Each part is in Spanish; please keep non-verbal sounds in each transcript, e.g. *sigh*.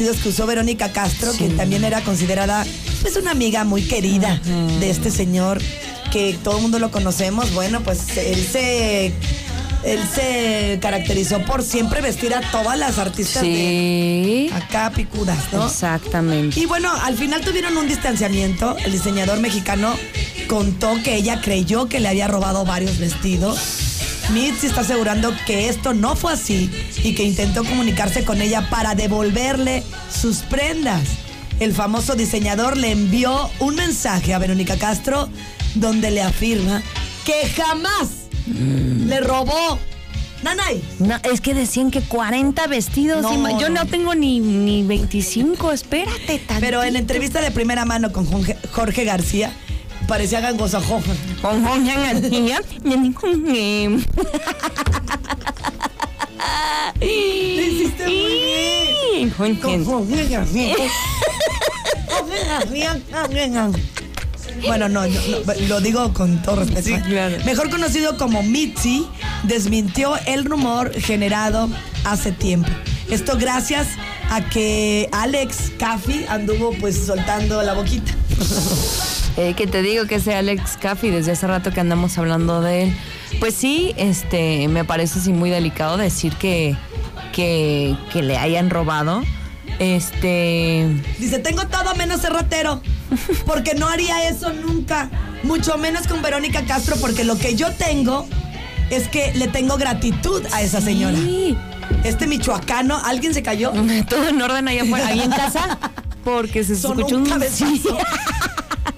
vestidos que usó Verónica Castro, que también era considerada pues una amiga muy querida de este señor que todo el mundo lo conocemos. Bueno, pues él se él se caracterizó por siempre vestir a todas las artistas Sí. de acá picudas, ¿no? Exactamente. Y bueno, al final tuvieron un distanciamiento. El diseñador mexicano contó que ella creyó que le había robado varios vestidos. Mitzi está asegurando que esto no fue así y que intentó comunicarse con ella para devolverle sus prendas. El famoso diseñador le envió un mensaje a Verónica Castro donde le afirma que jamás le robó. Nanay, No, es que decían que 40 vestidos. No, y yo no. tengo ni, ni 25, espérate. Tantito. pero en entrevista de primera mano con Jorge García, parecía que- Lo hiciste muy García. *laughs* Bueno, no, no, no, lo digo con todo respeto. Sí, claro. Mejor conocido como Mitzi, desmintió el rumor generado hace tiempo. Esto gracias a que Alex Caffi anduvo pues soltando la boquita. *laughs* Eh, que te digo que ese Alex Caffey, desde hace rato que andamos hablando de él. Pues sí, este, me parece así muy delicado decir que, que, que le hayan robado. Este. Dice, tengo todo menos cerratero, porque no haría eso nunca, mucho menos con Verónica Castro, porque lo que yo tengo es que le tengo gratitud a esa señora. Sí. Este michoacano, ¿alguien se cayó? *laughs* Todo en orden allá afuera, ahí en casa. Porque se escuchó un un cabezazo. *laughs*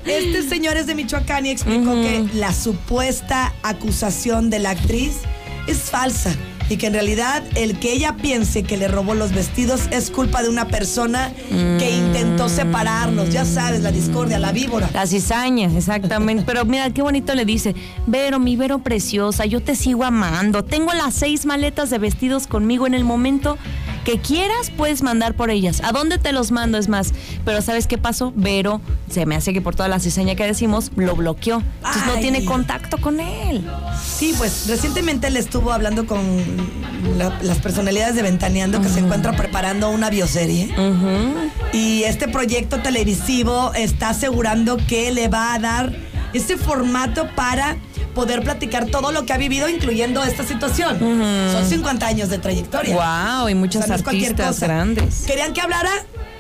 Este señor es de Michoacán y explicó que la supuesta acusación de la actriz es falsa y que en realidad el que ella piense que le robó los vestidos es culpa de una persona que intentó separarlos. Ya sabes, la discordia, la víbora. La cizaña, exactamente. Pero mira, qué bonito le dice. Vero, mi Vero preciosa, yo te sigo amando. Tengo las seis maletas de vestidos conmigo en el momento que quieras, puedes mandar por ellas. ¿A dónde te los mando? Es más. Pero ¿sabes qué pasó? Vero, se me hace que por toda la cizaña que decimos, lo bloqueó. Entonces no tiene contacto con él. Sí, pues recientemente él estuvo hablando con la- las personalidades de Ventaneando que se encuentra preparando una bioserie. Y este proyecto televisivo está asegurando que le va a dar ese formato para poder platicar todo lo que ha vivido, incluyendo esta situación. Son 50 años de trayectoria. Wow, y muchos O sea, no artistas grandes. ¿Querían que hablara?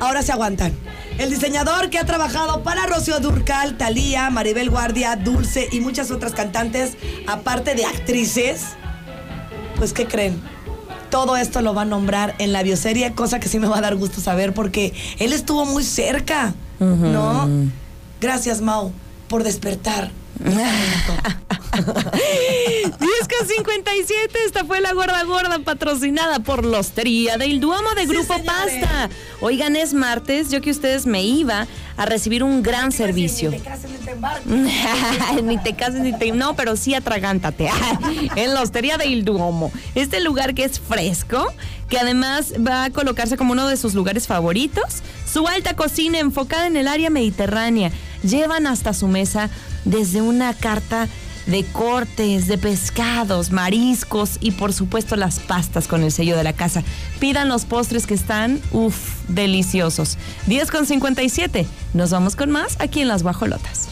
Ahora se aguantan. El diseñador que ha trabajado para Rocío Durcal, Talía, Maribel Guardia, Dulce y muchas otras cantantes, aparte de actrices, pues ¿qué creen? Todo esto lo va a nombrar en la bioserie, cosa que sí me va a dar gusto saber porque él estuvo muy cerca, ¿no? Gracias, Mau, por despertar. *laughs* 10 con 57, esta fue la gorda gorda patrocinada por la Hostería del Duomo de Grupo. Pasta. Oigan, es martes, yo que ustedes me iba a recibir un gran servicio. Ni te cases ni te embarques. *laughs* ni te cases ni te... No, pero sí atragántate. *laughs* en la Hostería del Duomo. Este lugar que es fresco, que además va a colocarse como uno de sus lugares favoritos. Su alta cocina enfocada en el área mediterránea. Llevan hasta su mesa desde una carta de cortes, de pescados, mariscos y por supuesto las pastas con el sello de la casa. Pidan los postres que están, uff, deliciosos. 10 con 57. Nos vamos con más aquí en Las Guajolotas.